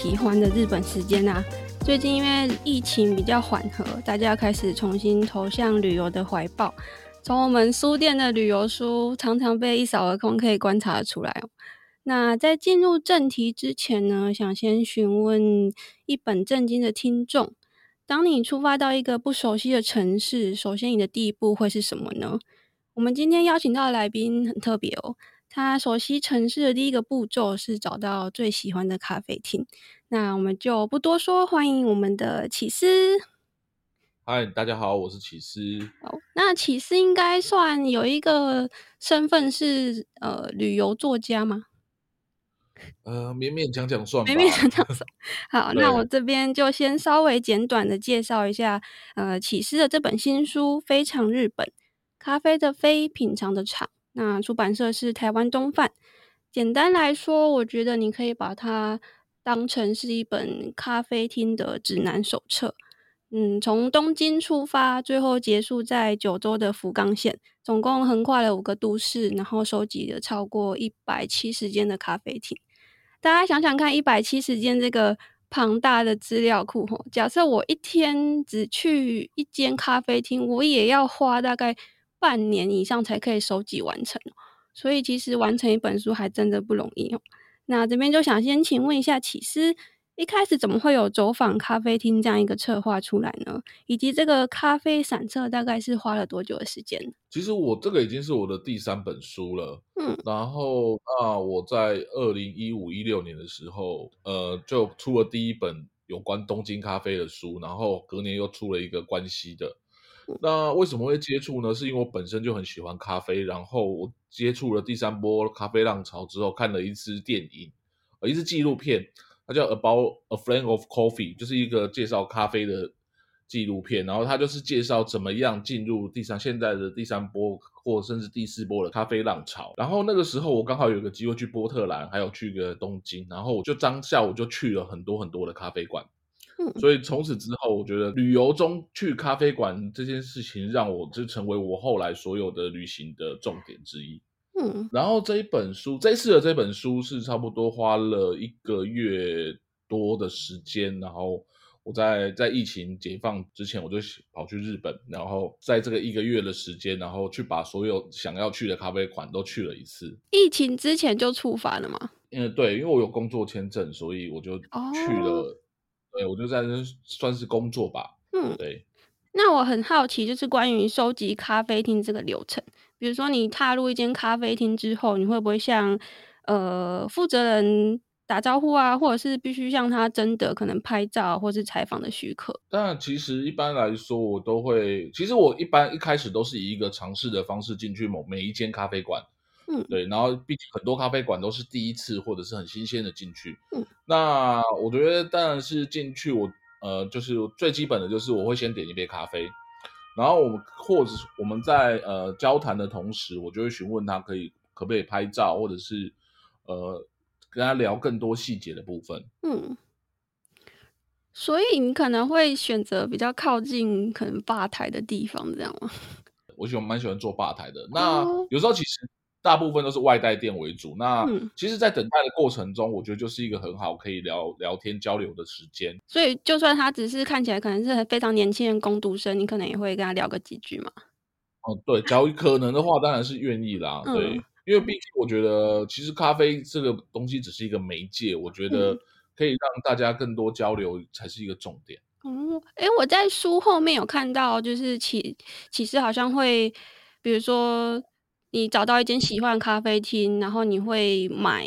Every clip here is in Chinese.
喜欢的日本时间、啊。最近因为疫情比较缓和，大家开始重新投向旅游的怀抱。从我们书店的旅游书常常被一扫而空，可以观察得出来。那在进入正题之前呢，想先询问一本正经的听众。当你出发到一个不熟悉的城市，首先你的第一步会是什么呢？我们今天邀请到的来宾很特别哦，他熟悉城市的第一个步骤是找到最喜欢的咖啡厅。那我们就不多说，欢迎我们的起司。嗨，大家好，我是起司。哦，那起司应该算有一个身份是呃旅游作家吗？呃，勉勉强强算吧，勉勉强强算。好，那我这边就先稍微简短的介绍一下，呃，起司的这本新书《非常日本：咖啡的非品尝的尝》。那出版社是台湾东贩。简单来说，我觉得你可以把它当成是一本咖啡厅的指南手册。嗯，从东京出发，最后结束在九州的福冈县，总共横跨了五个都市，然后收集了超过一百七十间的咖啡厅。大家想想看，一百七十间这个庞大的资料库，吼，假设我一天只去一间咖啡厅，我也要花大概半年以上才可以收集完成。所以，其实完成一本书还真的不容易哦。那这边就想先请问一下起司。一开始怎么会有走访咖啡厅这样一个策划出来呢？以及这个咖啡散册大概是花了多久的时间？其实我这个已经是我的第三本书了，嗯，然后那我在二零一五一六年的时候，呃，就出了第一本有关东京咖啡的书，然后隔年又出了一个关西的。那为什么会接触呢？是因为我本身就很喜欢咖啡，然后我接触了第三波咖啡浪潮之后，看了一支电影，呃，一支纪录片。它叫 About a Flame of Coffee，就是一个介绍咖啡的纪录片。然后它就是介绍怎么样进入第三现在的第三波或甚至第四波的咖啡浪潮。然后那个时候我刚好有个机会去波特兰，还有去个东京，然后我就当下我就去了很多很多的咖啡馆。嗯，所以从此之后，我觉得旅游中去咖啡馆这件事情，让我就成为我后来所有的旅行的重点之一。嗯，然后这一本书，这次的这本书是差不多花了一个月多的时间，然后我在在疫情解放之前，我就跑去日本，然后在这个一个月的时间，然后去把所有想要去的咖啡馆都去了一次。疫情之前就出发了吗？嗯，对，因为我有工作签证，所以我就去了。哦、对，我就在那算是工作吧。嗯，对。那我很好奇，就是关于收集咖啡厅这个流程。比如说，你踏入一间咖啡厅之后，你会不会向呃负责人打招呼啊，或者是必须向他征得可能拍照或是采访的许可？但其实一般来说，我都会，其实我一般一开始都是以一个尝试的方式进去某每一间咖啡馆，嗯，对，然后毕竟很多咖啡馆都是第一次或者是很新鲜的进去，嗯，那我觉得当然是进去我呃就是最基本的就是我会先点一杯咖啡。然后我们或者我们在呃交谈的同时，我就会询问他可以可不可以拍照，或者是呃跟他聊更多细节的部分。嗯，所以你可能会选择比较靠近可能吧台的地方，这样吗？我喜欢蛮喜欢坐吧台的。那有时候其实。大部分都是外带店为主。那其实，在等待的过程中，我觉得就是一个很好可以聊聊天交流的时间。所以，就算他只是看起来可能是非常年轻的工读生，你可能也会跟他聊个几句嘛。哦，对，假如可能的话，当然是愿意啦。对，嗯、因为毕竟我觉得，其实咖啡这个东西只是一个媒介，我觉得可以让大家更多交流才是一个重点。嗯，哎，我在书后面有看到，就是其其实好像会，比如说。你找到一间喜欢的咖啡厅，然后你会买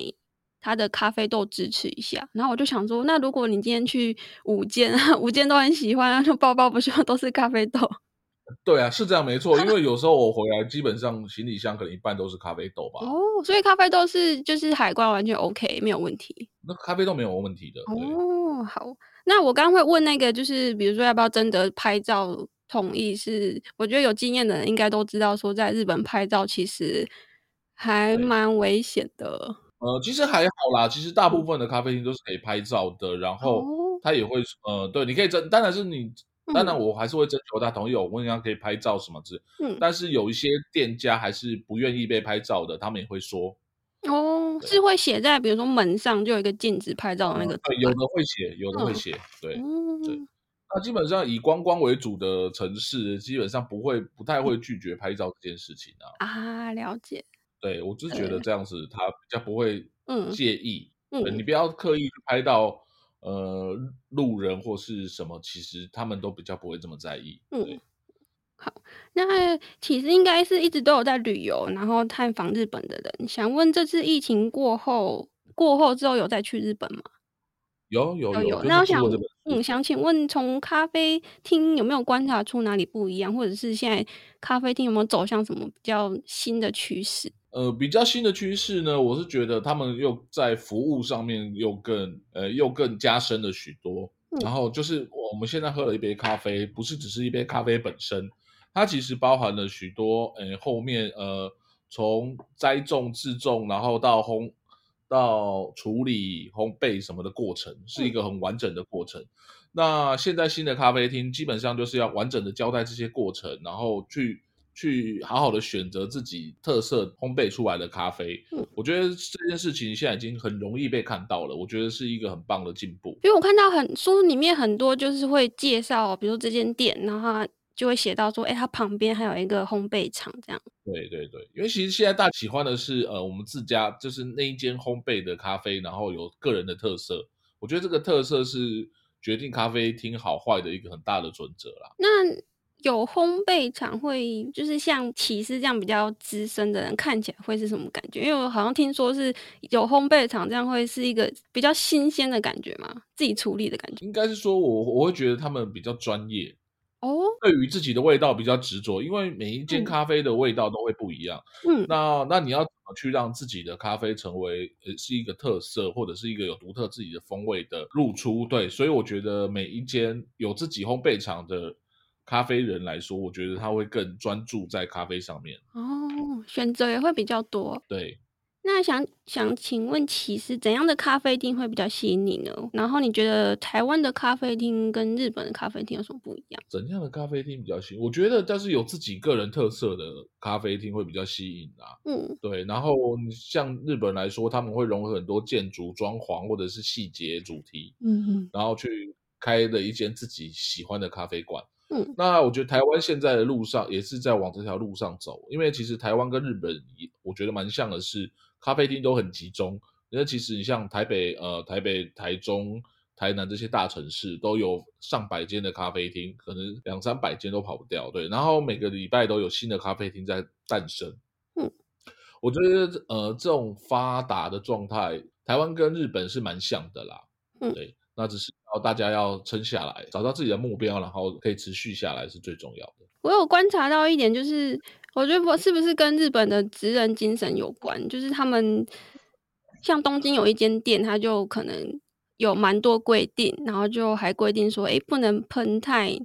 他的咖啡豆支持一下。然后我就想说，那如果你今天去五间，五间都很喜欢，就包包不需要都是咖啡豆？对啊，是这样没错。因为有时候我回来，基本上行李箱可能一半都是咖啡豆吧。哦，所以咖啡豆是就是海关完全 OK，没有问题。那咖啡豆没有问题的。哦，好。那我刚刚会问那个，就是比如说要不要真的拍照？同意是，我觉得有经验的人应该都知道，说在日本拍照其实还蛮危险的。呃，其实还好啦，其实大部分的咖啡厅都是可以拍照的，然后他也会，呃，对，你可以征，当然是你当然我还是会征求他同意，我问他可以拍照什么之。嗯，但是有一些店家还是不愿意被拍照的，他们也会说。哦，是会写在比如说门上就有一个禁止拍照的那个、嗯。对，有的会写，有的会写。对，嗯、对。那基本上以观光为主的城市，基本上不会不太会拒绝拍照这件事情啊。啊，了解。对，我就是觉得这样子，他比较不会介意。嗯，你不要刻意去拍到呃路人或是什么，其实他们都比较不会这么在意。对。嗯好，那其实应该是一直都有在旅游，然后探访日本的人。想问，这次疫情过后，过后之后有再去日本吗？有有有。有那我想，嗯，想请问，从咖啡厅有没有观察出哪里不一样，或者是现在咖啡厅有没有走向什么比较新的趋势？呃，比较新的趋势呢，我是觉得他们又在服务上面又更呃又更加深了许多。嗯、然后就是我们现在喝了一杯咖啡，不是只是一杯咖啡本身。它其实包含了许多，呃，后面呃，从栽种、制种，然后到烘、到处理、烘焙什么的过程，是一个很完整的过程。嗯、那现在新的咖啡厅基本上就是要完整的交代这些过程，然后去去好好的选择自己特色烘焙出来的咖啡。嗯，我觉得这件事情现在已经很容易被看到了，我觉得是一个很棒的进步。因为我看到很书里面很多就是会介绍，比如说这间店，然后。就会写到说，哎，它旁边还有一个烘焙厂，这样。对对对，因为其实现在大家喜欢的是，呃，我们自家就是那一间烘焙的咖啡，然后有个人的特色。我觉得这个特色是决定咖啡厅好坏的一个很大的准则啦。那有烘焙厂会，就是像起司这样比较资深的人，看起来会是什么感觉？因为我好像听说是有烘焙厂这样会是一个比较新鲜的感觉嘛，自己处理的感觉。应该是说我我会觉得他们比较专业。哦，对于自己的味道比较执着，因为每一间咖啡的味道都会不一样。嗯，那那你要怎么去让自己的咖啡成为呃是一个特色，或者是一个有独特自己的风味的露出？对，所以我觉得每一间有自己烘焙厂的咖啡人来说，我觉得他会更专注在咖啡上面。哦，选择也会比较多。对。那想想请问，其实怎样的咖啡厅会比较吸引你呢？然后你觉得台湾的咖啡厅跟日本的咖啡厅有什么不一样？怎样的咖啡厅比较吸引？我觉得，但是有自己个人特色的咖啡厅会比较吸引啊。嗯，对。然后像日本来说，他们会融合很多建筑装潢或者是细节主题，嗯嗯，然后去开了一间自己喜欢的咖啡馆。嗯，那我觉得台湾现在的路上也是在往这条路上走，因为其实台湾跟日本，我觉得蛮像的是。咖啡厅都很集中，因为其实你像台北、呃台北、台中、台南这些大城市都有上百间的咖啡厅，可能两三百间都跑不掉。对，然后每个礼拜都有新的咖啡厅在诞生。嗯，我觉得呃这种发达的状态，台湾跟日本是蛮像的啦。嗯，对，那只是要大家要撑下来，找到自己的目标，然后可以持续下来是最重要的。我有观察到一点就是。我觉得不是不是跟日本的职人精神有关，就是他们像东京有一间店，他就可能有蛮多规定，然后就还规定说，哎，不能喷太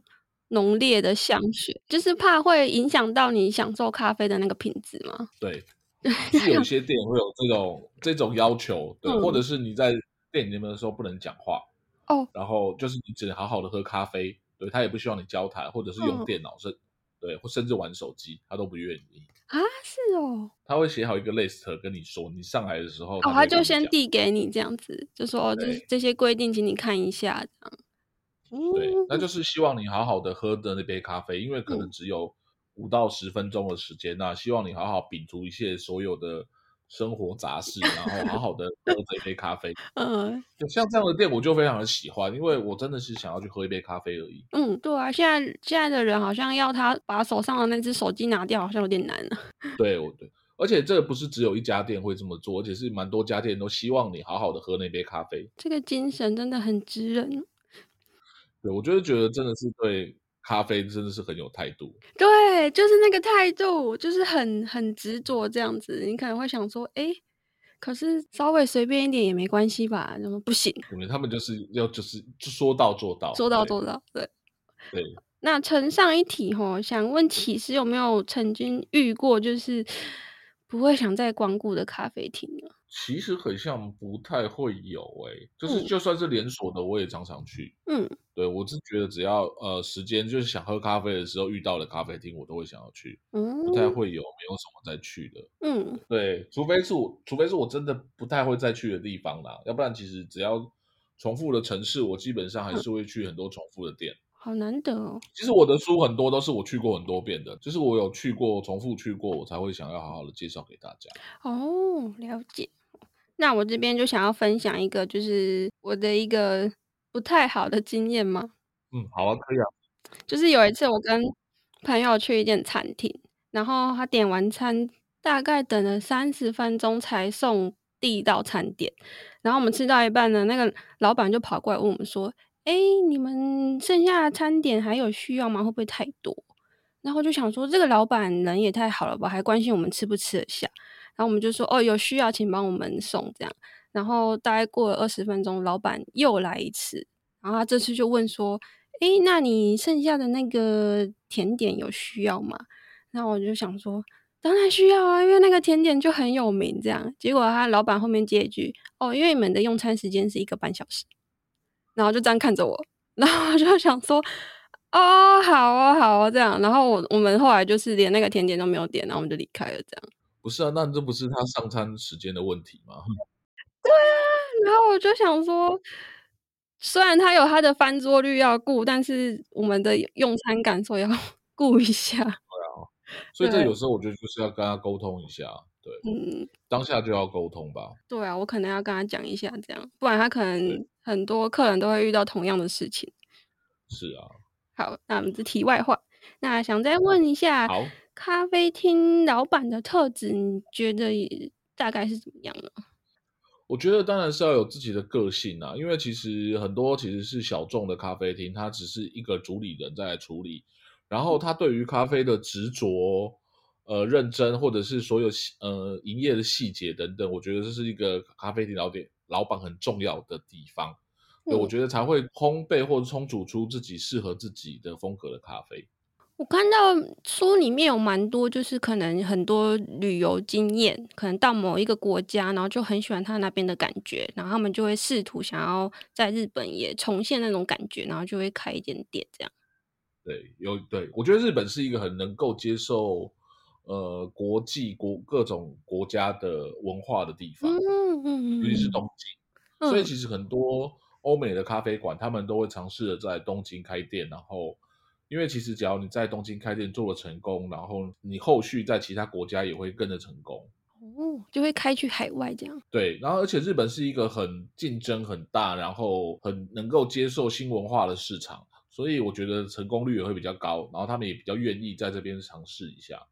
浓烈的香水，就是怕会影响到你享受咖啡的那个品质嘛。对，是有些店会有这种这种要求，对，嗯、或者是你在店里面的时候不能讲话哦，然后就是你只能好好的喝咖啡，对，他也不希望你交谈或者是用电脑是。嗯对，或甚至玩手机，他都不愿意啊。是哦，他会写好一个 list 跟你说，你上来的时候，哦，他就先递给你这样子，就说这对这些规定，请你看一下这样。对，那就是希望你好好的喝的那杯咖啡，因为可能只有五到十分钟的时间，那希望你好好摒除一切所有的。生活杂事，然后好好的喝这一杯咖啡。嗯，就像这样的店，我就非常的喜欢，因为我真的是想要去喝一杯咖啡而已。嗯，对啊，现在现在的人好像要他把手上的那只手机拿掉，好像有点难了。对，我对，而且这不是只有一家店会这么做，而且是蛮多家店都希望你好好的喝那杯咖啡。这个精神真的很值人。对，我就是觉得真的是对。咖啡真的是很有态度，对，就是那个态度，就是很很执着这样子。你可能会想说，哎，可是稍微随便一点也没关系吧？怎么不行？因为他们就是要就是就说到做到，说到做到，对对。对那承上一题吼，想问起司有没有曾经遇过就是不会想再光顾的咖啡厅呢？其实很像不太会有诶、欸，就是就算是连锁的，我也常常去。嗯，对，我是觉得只要呃时间就是想喝咖啡的时候遇到了咖啡厅，我都会想要去。嗯，不太会有没有什么再去的。嗯，对，除非是我，除非是我真的不太会再去的地方啦，要不然其实只要重复的城市，我基本上还是会去很多重复的店。嗯好难得哦！其实我的书很多都是我去过很多遍的，就是我有去过、重复去过，我才会想要好好的介绍给大家。哦，了解。那我这边就想要分享一个，就是我的一个不太好的经验嘛。嗯，好啊，可以啊。就是有一次我跟朋友去一间餐厅，然后他点完餐，大概等了三十分钟才送第一道餐点，然后我们吃到一半呢，那个老板就跑过来问我们说。哎，你们剩下的餐点还有需要吗？会不会太多？然后就想说，这个老板人也太好了吧，还关心我们吃不吃得下。然后我们就说，哦，有需要请帮我们送这样。然后大概过了二十分钟，老板又来一次，然后他这次就问说，哎，那你剩下的那个甜点有需要吗？然后我就想说，当然需要啊，因为那个甜点就很有名这样。结果他老板后面接一句，哦，因为你们的用餐时间是一个半小时。然后就这样看着我，然后我就想说，哦，好啊，好啊，这样。然后我我们后来就是连那个甜点都没有点，然后我们就离开了。这样不是啊？那这不是他上餐时间的问题吗？对啊。然后我就想说，虽然他有他的翻桌率要顾，但是我们的用餐感受要 顾一下。对啊。所以这有时候我觉得就是要跟他沟通一下。对，嗯，当下就要沟通吧。对啊，我可能要跟他讲一下，这样，不然他可能很多客人都会遇到同样的事情。是啊。好，那我们这题外话。那想再问一下，好，咖啡厅老板的特质，你觉得大概是怎么样呢？我觉得当然是要有自己的个性啊，因为其实很多其实是小众的咖啡厅，它只是一个主理人在来处理，然后他对于咖啡的执着。呃，认真或者是所有呃营业的细节等等，我觉得这是一个咖啡厅老店老板很重要的地方。我觉得才会烘焙或者冲煮出自己适合自己的风格的咖啡。我看到书里面有蛮多，就是可能很多旅游经验，可能到某一个国家，然后就很喜欢他那边的感觉，然后他们就会试图想要在日本也重现那种感觉，然后就会开一间店这样。对，有对，我觉得日本是一个很能够接受。呃，国际国各种国家的文化的地方，嗯嗯，尤其是东京，嗯，所以其实很多欧美的咖啡馆，他们都会尝试着在东京开店，然后，因为其实只要你在东京开店做了成功，然后你后续在其他国家也会跟着成功，哦，就会开去海外这样。对，然后而且日本是一个很竞争很大，然后很能够接受新文化的市场，所以我觉得成功率也会比较高，然后他们也比较愿意在这边尝试一下。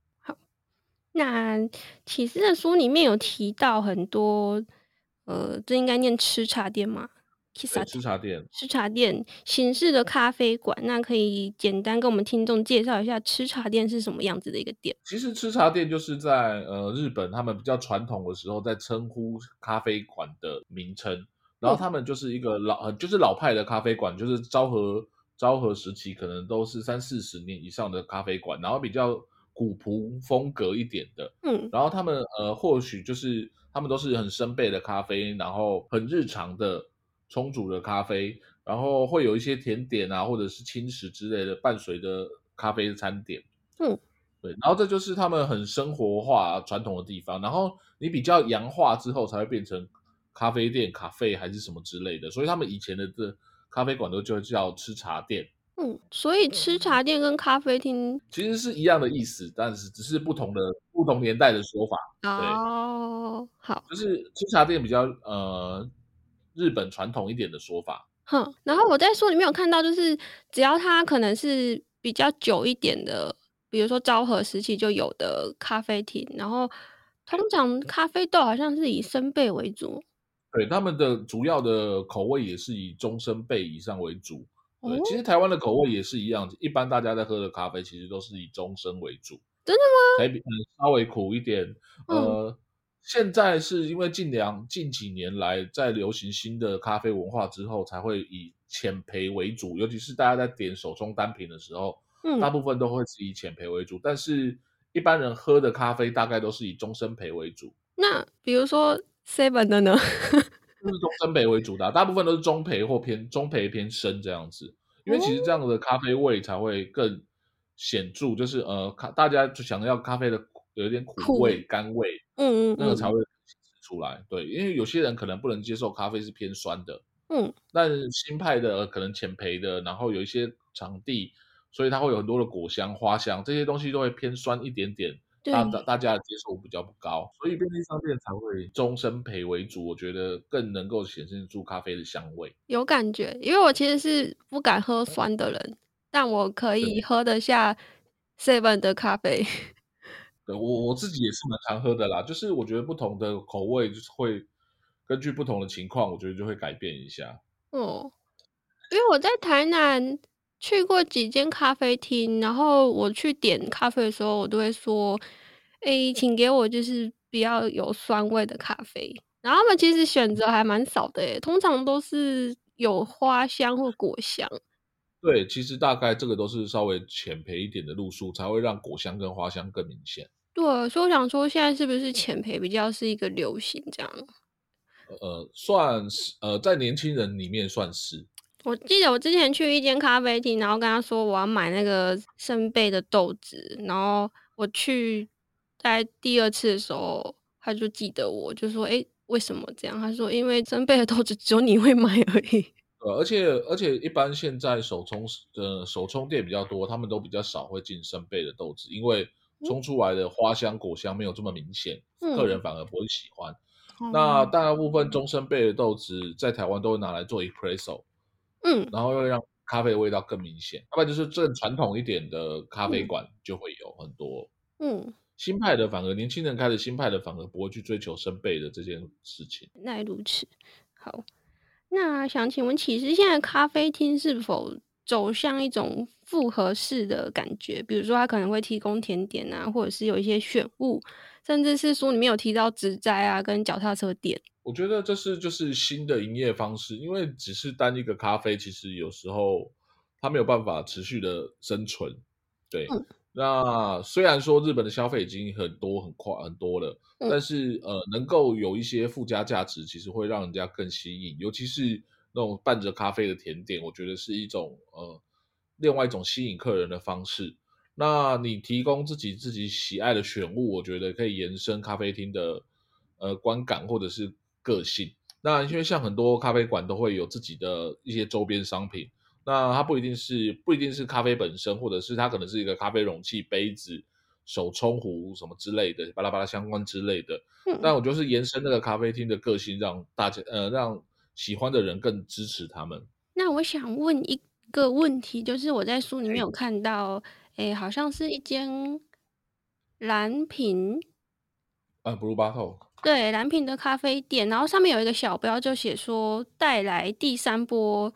那起司的书里面有提到很多，呃，这应该念吃茶店吗？吃茶店，吃茶店形式的咖啡馆。那可以简单跟我们听众介绍一下吃茶店是什么样子的一个店？其实吃茶店就是在呃日本，他们比较传统的时候在称呼咖啡馆的名称，然后他们就是一个老，嗯、就是老派的咖啡馆，就是昭和昭和时期可能都是三四十年以上的咖啡馆，然后比较。古朴风格一点的，嗯，然后他们呃，或许就是他们都是很生焙的咖啡，然后很日常的冲煮的咖啡，然后会有一些甜点啊，或者是轻食之类的伴随的咖啡的餐点，嗯，对，然后这就是他们很生活化传统的地方，然后你比较洋化之后才会变成咖啡店、咖啡还是什么之类的，所以他们以前的这咖啡馆都就叫吃茶店。嗯，所以吃茶店跟咖啡厅其实是一样的意思，但是只是不同的不同年代的说法。哦，好，就是吃茶店比较呃日本传统一点的说法。哼，然后我在书里面有看到，就是只要它可能是比较久一点的，比如说昭和时期就有的咖啡厅，然后通常咖啡豆好像是以生焙为主。对，他们的主要的口味也是以中生焙以上为主。对，其实台湾的口味也是一样，一般大家在喝的咖啡其实都是以中生为主。真的吗？台比稍微苦一点。呃，嗯、现在是因为近两近几年来在流行新的咖啡文化之后，才会以浅焙为主。尤其是大家在点手冲单品的时候，嗯，大部分都会是以浅焙为主。但是一般人喝的咖啡大概都是以中深焙为主。那比如说 seven 的呢？就是中深焙为主的，大部分都是中焙或偏中焙偏深这样子，因为其实这样的咖啡味才会更显著，就是呃，咖大家就想要咖啡的有一点苦味、苦甘味，嗯嗯，那个才会出来。对，因为有些人可能不能接受咖啡是偏酸的，嗯，但新派的可能浅焙的，然后有一些场地，所以它会有很多的果香、花香这些东西都会偏酸一点点。大大大家的接受比较不高，所以便利商店才会中深焙为主。我觉得更能够显现出咖啡的香味，有感觉。因为我其实是不敢喝酸的人，但我可以喝得下 Seven 的咖啡。对，我我自己也是蛮常喝的啦。就是我觉得不同的口味就是会根据不同的情况，我觉得就会改变一下。哦，因为我在台南。去过几间咖啡厅，然后我去点咖啡的时候，我都会说：“哎，请给我就是比较有酸味的咖啡。”然后他们其实选择还蛮少的，通常都是有花香或果香。对，其实大概这个都是稍微浅培一点的路数，才会让果香跟花香更明显。对，所以我想说，现在是不是浅培比较是一个流行这样？呃，算是，呃，在年轻人里面算是。我记得我之前去一间咖啡厅，然后跟他说我要买那个生焙的豆子，然后我去在第二次的时候，他就记得我，就说：“诶，为什么这样？”他说：“因为生焙的豆子只有你会买而已。”呃，而且而且一般现在手冲呃手冲店比较多，他们都比较少会进生焙的豆子，因为冲出来的花香果香没有这么明显，嗯、客人反而不会喜欢。嗯、那大部分中生焙的豆子在台湾都会拿来做 espresso。嗯，然后又让咖啡味道更明显，要不然就是正传统一点的咖啡馆就会有很多。嗯，新派的反而年轻人开的新派的反而不会去追求生焙的这件事情。那如此，好，那想请问，其实现在咖啡厅是否走向一种复合式的感觉？比如说，它可能会提供甜点啊，或者是有一些选物，甚至是书里面有提到植栽啊，跟脚踏车店。我觉得这是就是新的营业方式，因为只是单一个咖啡，其实有时候它没有办法持续的生存。对，嗯、那虽然说日本的消费已经很多很快很多了，嗯、但是呃，能够有一些附加价值，其实会让人家更吸引，尤其是那种伴着咖啡的甜点，我觉得是一种呃另外一种吸引客人的方式。那你提供自己自己喜爱的选物，我觉得可以延伸咖啡厅的呃观感或者是。个性，那因为像很多咖啡馆都会有自己的一些周边商品，那它不一定是不一定是咖啡本身，或者是它可能是一个咖啡容器、杯子、手冲壶什么之类的，巴拉巴拉相关之类的。嗯，但我就是延伸那个咖啡厅的个性，让大家呃让喜欢的人更支持他们。那我想问一个问题，就是我在书里面有看到，哎、欸，好像是一间蓝瓶，啊，Blue Bottle。对，蓝瓶的咖啡店，然后上面有一个小标，就写说带来第三波，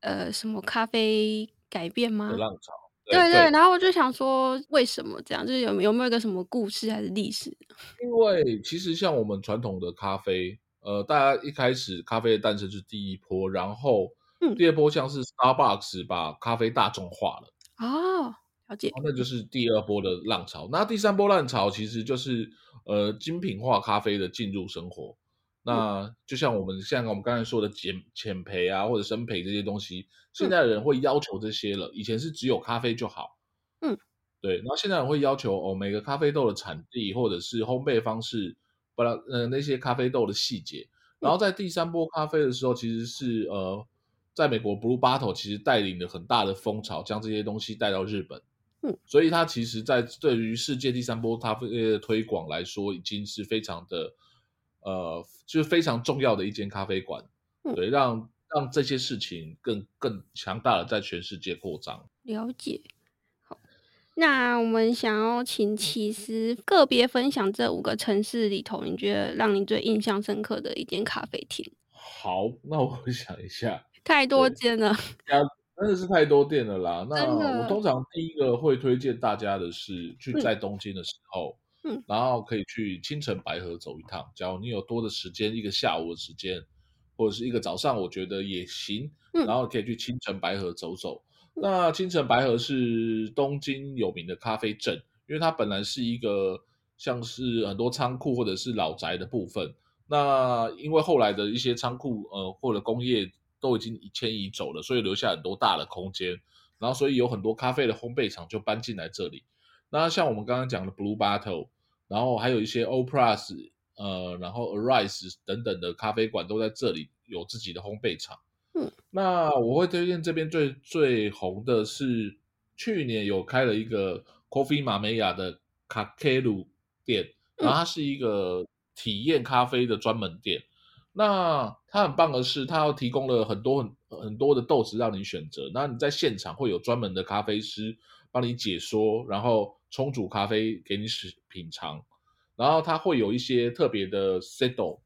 呃，什么咖啡改变吗？浪潮。对对，然后我就想说，为什么这样？就是有有没有一个什么故事还是历史？因为其实像我们传统的咖啡，呃，大家一开始咖啡的诞生是第一波，然后第二波像是 Starbucks 把咖啡大众化了。哦。了解，那就是第二波的浪潮。那第三波浪潮其实就是呃精品化咖啡的进入生活。那就像我们像我们刚才说的减浅焙啊或者生焙这些东西，现在的人会要求这些了。以前是只有咖啡就好，嗯，对。然后现在人会要求哦每个咖啡豆的产地或者是烘焙方式，不然呃那些咖啡豆的细节。然后在第三波咖啡的时候，其实是呃在美国 Blue Bottle 其实带领了很大的风潮，将这些东西带到日本。嗯所以它其实，在对于世界第三波咖啡的推广来说，已经是非常的，呃，就是非常重要的一间咖啡馆，嗯、对，让让这些事情更更强大的在全世界扩张。了解。好，那我们想要请其实个别分享这五个城市里头，你觉得让你最印象深刻的一间咖啡厅？好，那我想一下，太多间了。真的是太多店了啦。那我通常第一个会推荐大家的是去在东京的时候，嗯，然后可以去青城白河走一趟。假如你有多的时间，一个下午的时间，或者是一个早上，我觉得也行。然后可以去青城白河走走。那青城白河是东京有名的咖啡镇，因为它本来是一个像是很多仓库或者是老宅的部分。那因为后来的一些仓库呃或者工业都已经迁移走了，所以留下很多大的空间，然后所以有很多咖啡的烘焙厂就搬进来这里。那像我们刚刚讲的 Blue Bottle，然后还有一些 O Plus，呃，然后 Arise 等等的咖啡馆都在这里有自己的烘焙厂。嗯，那我会推荐这边最最红的是去年有开了一个 Coffee Mania 的卡克鲁店，然后它是一个体验咖啡的专门店。那它很棒的是，它提供了很多很很多的豆子让你选择。那你在现场会有专门的咖啡师帮你解说，然后冲煮咖啡给你使品尝。然后它会有一些特别的 settle，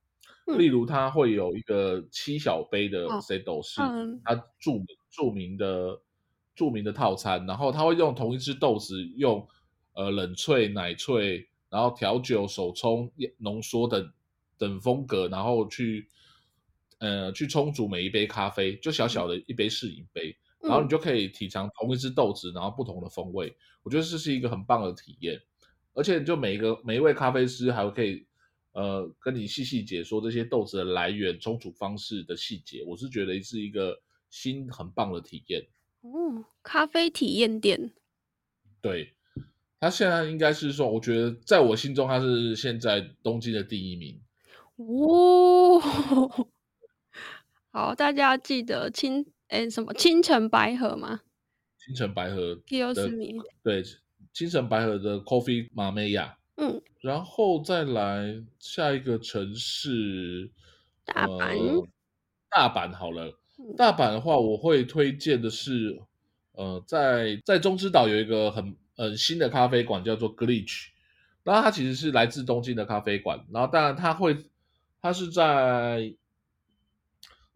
例如它会有一个七小杯的 settle，是它著名著名的著名的套餐。然后它会用同一只豆子，用呃冷萃、奶萃，然后调酒、手冲、浓缩等。等风格，然后去，呃，去冲煮每一杯咖啡，就小小的一杯试饮杯，嗯、然后你就可以品尝同一只豆子，然后不同的风味。我觉得这是一个很棒的体验，而且就每一个每一位咖啡师还可以，呃，跟你细细解说这些豆子的来源、冲煮方式的细节。我是觉得是一个新很棒的体验。哦，咖啡体验店。对，他现在应该是说，我觉得在我心中他是现在东京的第一名。哦，好，大家要记得清哎什么青城白河吗？青城白河的对，青城白河的 Coffee Mania，嗯，然后再来下一个城市大阪，呃，大阪好了，大阪的话我会推荐的是，呃，在在中之岛有一个很很新的咖啡馆叫做 Glitch，然后它其实是来自东京的咖啡馆，然后当然它会。它是在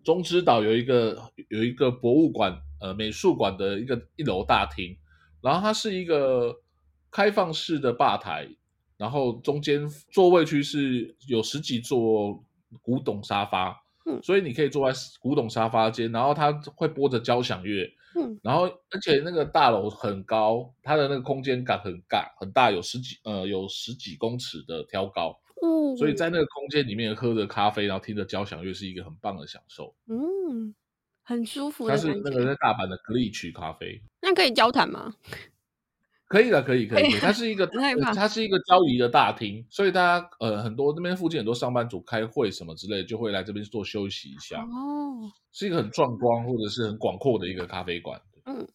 中之岛有一个有一个博物馆，呃，美术馆的一个一楼大厅，然后它是一个开放式的吧台，然后中间座位区是有十几座古董沙发，嗯，所以你可以坐在古董沙发间，然后它会播着交响乐，嗯，然后而且那个大楼很高，它的那个空间感很大很大，有十几呃有十几公尺的挑高。嗯，所以在那个空间里面喝着咖啡，然后听着交响乐，是一个很棒的享受。嗯，很舒服。它是那个在大阪的 Glitch 咖啡。那可以交谈吗？可以的，可以，可以。它是一个，它是一个交易的大厅，所以大家呃很多那边附近很多上班族开会什么之类，就会来这边做休息一下。哦，是一个很壮观或者是很广阔的一个咖啡馆。嗯，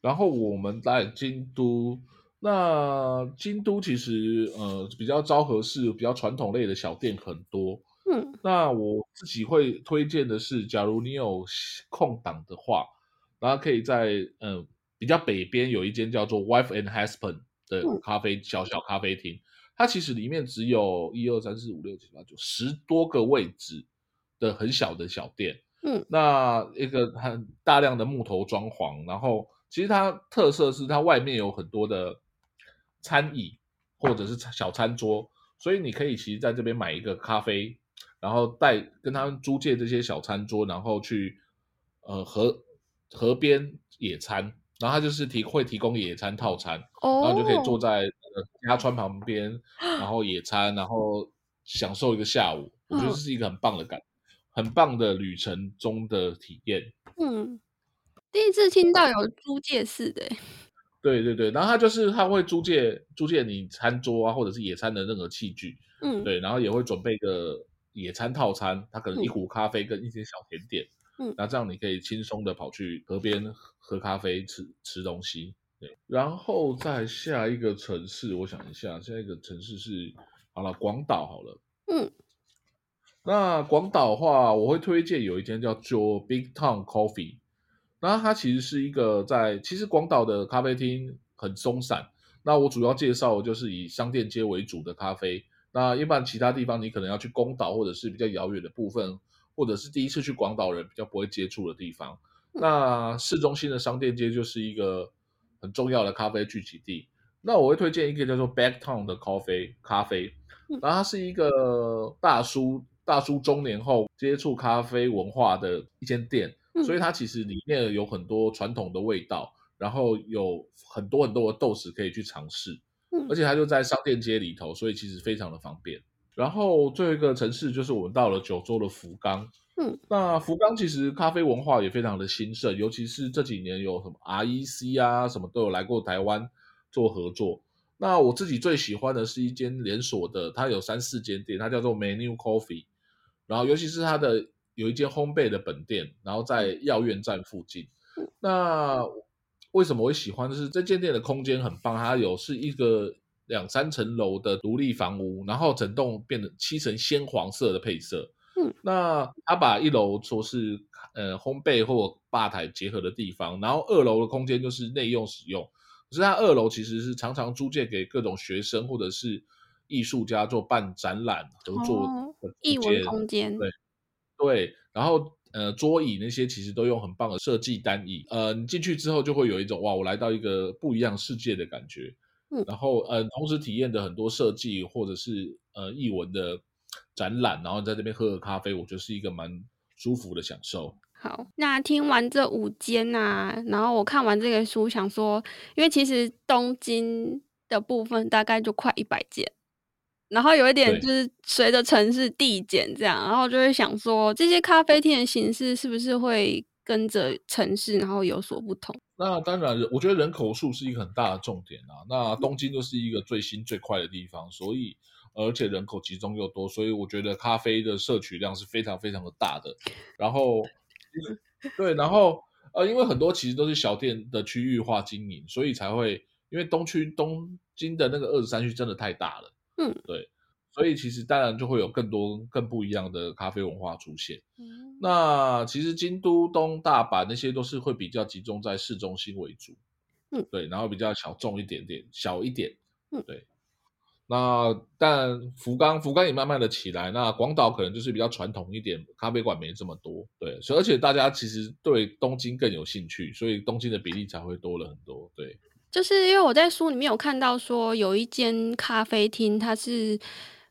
然后我们在京都。那京都其实呃比较昭和式、比较传统类的小店很多，嗯，那我自己会推荐的是，假如你有空档的话，然后可以在嗯、呃、比较北边有一间叫做 Wife and Husband 的咖啡、嗯、小小咖啡厅，它其实里面只有一二三四五六七八九十多个位置的很小的小店，嗯，那一个很大量的木头装潢，然后其实它特色是它外面有很多的。餐椅或者是小餐桌，所以你可以其实在这边买一个咖啡，然后带跟他们租借这些小餐桌，然后去呃河河边野餐，然后他就是提会提供野餐套餐，然后就可以坐在鸭川旁边，然后野餐，然后享受一个下午，我觉得这是一个很棒的感，很棒的旅程中的体验。嗯，第一次听到有租借式的。对对对，然后他就是他会租借租借你餐桌啊，或者是野餐的任何器具，嗯，对，然后也会准备个野餐套餐，他可能一壶咖啡跟一些小甜点，嗯，那这样你可以轻松的跑去河边喝咖啡吃吃东西，对，然后在下一个城市，我想一下，下一个城市是好了，广岛好了，嗯，那广岛的话，我会推荐有一间叫做 Big Town Coffee。那它其实是一个在，其实广岛的咖啡厅很松散。那我主要介绍的就是以商店街为主的咖啡。那一般其他地方你可能要去宫岛或者是比较遥远的部分，或者是第一次去广岛人比较不会接触的地方。那市中心的商店街就是一个很重要的咖啡聚集地。那我会推荐一个叫做 Backtown 的咖啡咖啡。然后它是一个大叔大叔中年后接触咖啡文化的一间店。所以它其实里面有很多传统的味道，然后有很多很多的豆豉可以去尝试，而且它就在商店街里头，所以其实非常的方便。然后最后一个城市就是我们到了九州的福冈。嗯，那福冈其实咖啡文化也非常的兴盛，尤其是这几年有什么 REC 啊，什么都有来过台湾做合作。那我自己最喜欢的是一间连锁的，它有三四间店，它叫做 Menu Coffee。然后尤其是它的有一间烘焙的本店，然后在药院站附近。那为什么我会喜欢？就是这间店的空间很棒，它有是一个两三层楼的独立房屋，然后整栋变得漆成鲜黄色的配色。嗯，那他把一楼说是呃烘焙或吧台结合的地方，然后二楼的空间就是内用使用。可是他二楼其实是常常租借给各种学生或者是艺术家做办展览合作的艺文空间。对对，然后呃桌椅那些其实都用很棒的设计单椅，呃你进去之后就会有一种哇我来到一个不一样世界的感觉。嗯，然后呃同时体验的很多设计或者是呃译文的。展览，然后在这边喝个咖啡，我觉得是一个蛮舒服的享受。好，那听完这五间啊，然后我看完这个书，想说，因为其实东京的部分大概就快一百间，然后有一点就是随着城市递减这样，然后就会想说，这些咖啡厅的形式是不是会跟着城市然后有所不同？那当然，我觉得人口数是一个很大的重点啊。那东京就是一个最新最快的地方，所以。而且人口集中又多，所以我觉得咖啡的摄取量是非常非常的大的。然后，对，然后呃，因为很多其实都是小店的区域化经营，所以才会因为东区东京的那个二十三区真的太大了，嗯，对，所以其实当然就会有更多更不一样的咖啡文化出现。嗯，那其实京都、东大阪那些都是会比较集中在市中心为主，嗯，对，然后比较小众一点点，小一点，嗯，对。那但福冈，福冈也慢慢的起来。那广岛可能就是比较传统一点，咖啡馆没这么多。对，所以而且大家其实对东京更有兴趣，所以东京的比例才会多了很多。对，就是因为我在书里面有看到说，有一间咖啡厅，它是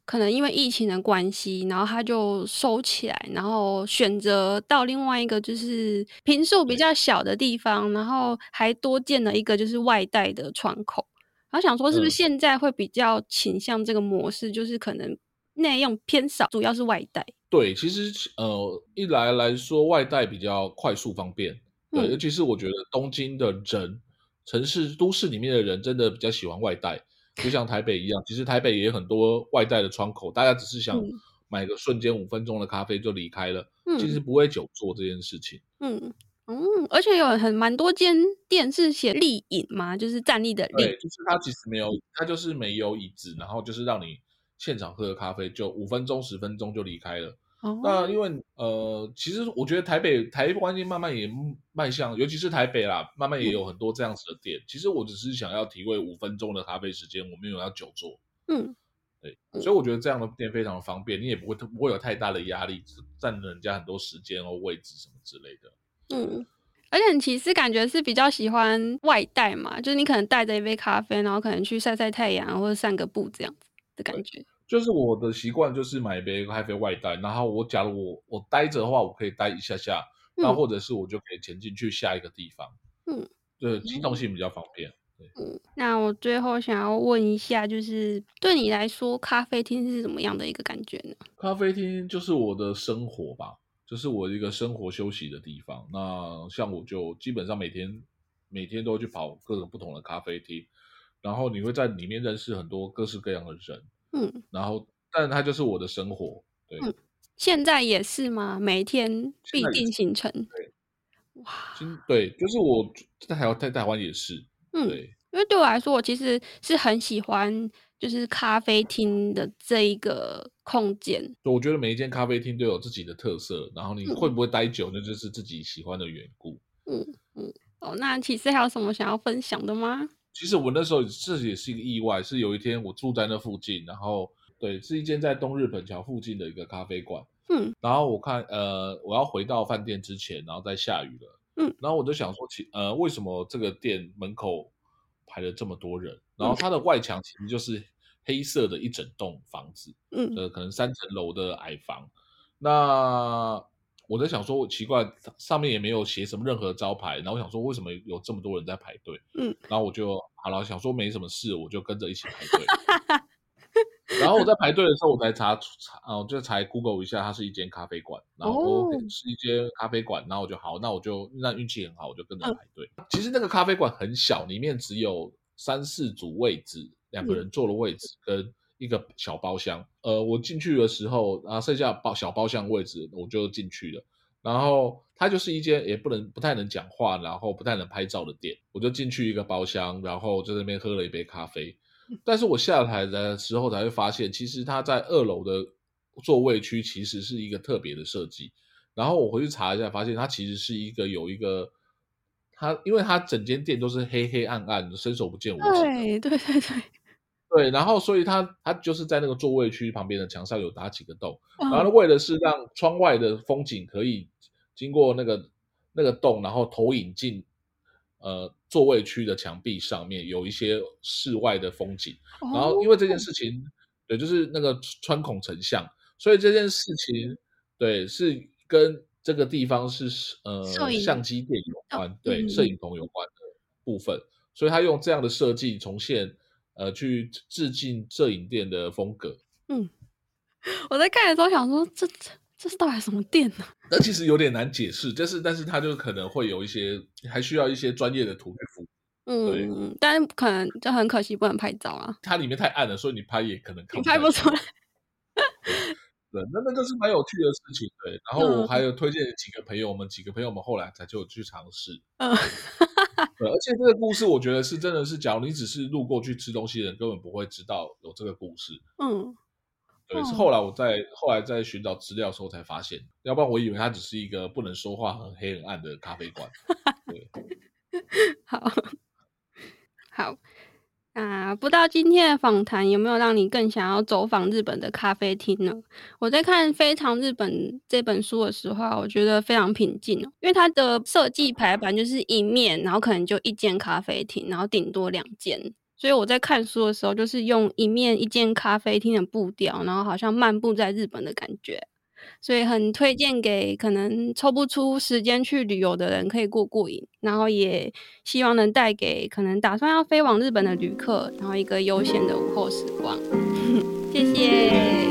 可能因为疫情的关系，然后它就收起来，然后选择到另外一个就是平数比较小的地方，然后还多建了一个就是外带的窗口。然后想说，是不是现在会比较倾向这个模式，嗯、就是可能内用偏少，主要是外带。对，其实呃，一来来说，外带比较快速方便。对，嗯、尤其是我觉得东京的人，城市都市里面的人，真的比较喜欢外带，就像台北一样。其实台北也有很多外带的窗口，大家只是想买个瞬间五分钟的咖啡就离开了，嗯、其实不会久坐这件事情。嗯。嗯，而且有很蛮多间店是写立饮嘛，就是站立的立。对，就是它其实没有，它就是没有椅子，然后就是让你现场喝的咖啡，就五分钟、十分钟就离开了。哦。那因为呃，其实我觉得台北台湾慢慢也迈向，尤其是台北啦，慢慢也有很多这样子的店。嗯、其实我只是想要体会五分钟的咖啡时间，我没有要久坐。嗯。对，所以我觉得这样的店非常的方便，你也不会不会有太大的压力，占人家很多时间或位置什么之类的。嗯，而且你其实感觉是比较喜欢外带嘛，就是你可能带着一杯咖啡，然后可能去晒晒太阳或者散个步这样子的感觉。就是我的习惯就是买一杯咖啡外带，然后我假如我我待着的话，我可以待一下下，那、嗯、或者是我就可以前进去下一个地方。嗯，对，机动性比较方便。对，嗯，那我最后想要问一下，就是对你来说，咖啡厅是怎么样的一个感觉呢？咖啡厅就是我的生活吧。就是我一个生活休息的地方。那像我就基本上每天每天都会去跑各种不同的咖啡厅，然后你会在里面认识很多各式各样的人。嗯，然后但它就是我的生活。对，嗯，现在也是吗？每天必定行程。对，哇，对，就是我在台湾在台湾也是。嗯，对，因为对我来说，我其实是很喜欢。就是咖啡厅的这一个空间，我觉得每一间咖啡厅都有自己的特色，然后你会不会待久，那就是自己喜欢的缘故。嗯嗯，哦，那其实还有什么想要分享的吗？其实我那时候这也是一个意外，是有一天我住在那附近，然后对，是一间在东日本桥附近的一个咖啡馆。嗯，然后我看呃，我要回到饭店之前，然后在下雨了。嗯，然后我就想说，其呃，为什么这个店门口排了这么多人？然后它的外墙其实就是黑色的一整栋房子，嗯，呃，可能三层楼的矮房。那我在想说，奇怪，上面也没有写什么任何招牌。然后我想说，为什么有这么多人在排队？嗯，然后我就好了，想说没什么事，我就跟着一起排队。然后我在排队的时候，我才查查啊，我就才 Google 一下，它是一间咖啡馆，然后是一间咖啡馆，然后我就好，那我就那运气很好，我就跟着排队。嗯、其实那个咖啡馆很小，里面只有三四组位置，两个人坐的位置跟一个小包厢。嗯、呃，我进去的时候，然后剩下包小包厢位置，我就进去了。然后它就是一间也不能不太能讲话，然后不太能拍照的店，我就进去一个包厢，然后在那边喝了一杯咖啡。但是我下台的时候才会发现，其实它在二楼的座位区其实是一个特别的设计。然后我回去查一下，发现它其实是一个有一个它，因为它整间店都是黑黑暗暗的，伸手不见五指。对对对对对，然后所以他他就是在那个座位区旁边的墙上有打几个洞，然后为的是让窗外的风景可以经过那个那个洞，然后投影进。呃，座位区的墙壁上面有一些室外的风景，然后因为这件事情，对，就是那个穿孔成像，所以这件事情，对，是跟这个地方是呃相机店有关，对，摄影棚有关的部分，所以他用这样的设计重现，呃，去致敬摄影店的风格。嗯，我在看的时候想说，这这。这是到底什么店呢？那其实有点难解释，就是但是它就可能会有一些，还需要一些专业的图。嗯，但是可能就很可惜不能拍照啊。它里面太暗了，所以你拍也可能看不拍不出来。对，那那个是蛮有趣的事情。对，然后我还有推荐几个朋友们，几个朋友们后来才就去尝试。嗯，对，而且这个故事我觉得是真的是，假如你只是路过去吃东西的人，根本不会知道有这个故事。嗯。对，是后来我在后来在寻找资料的时候才发现，要不然我以为它只是一个不能说话、很黑很暗的咖啡馆。对，好，啊，不知道今天的访谈有没有让你更想要走访日本的咖啡厅呢？我在看《非常日本》这本书的时候，我觉得非常平静哦，因为它的设计排版就是一面，然后可能就一间咖啡厅，然后顶多两间。所以我在看书的时候，就是用一面一间咖啡厅的步调，然后好像漫步在日本的感觉，所以很推荐给可能抽不出时间去旅游的人，可以过过瘾。然后也希望能带给可能打算要飞往日本的旅客，然后一个悠闲的午后时光。谢谢。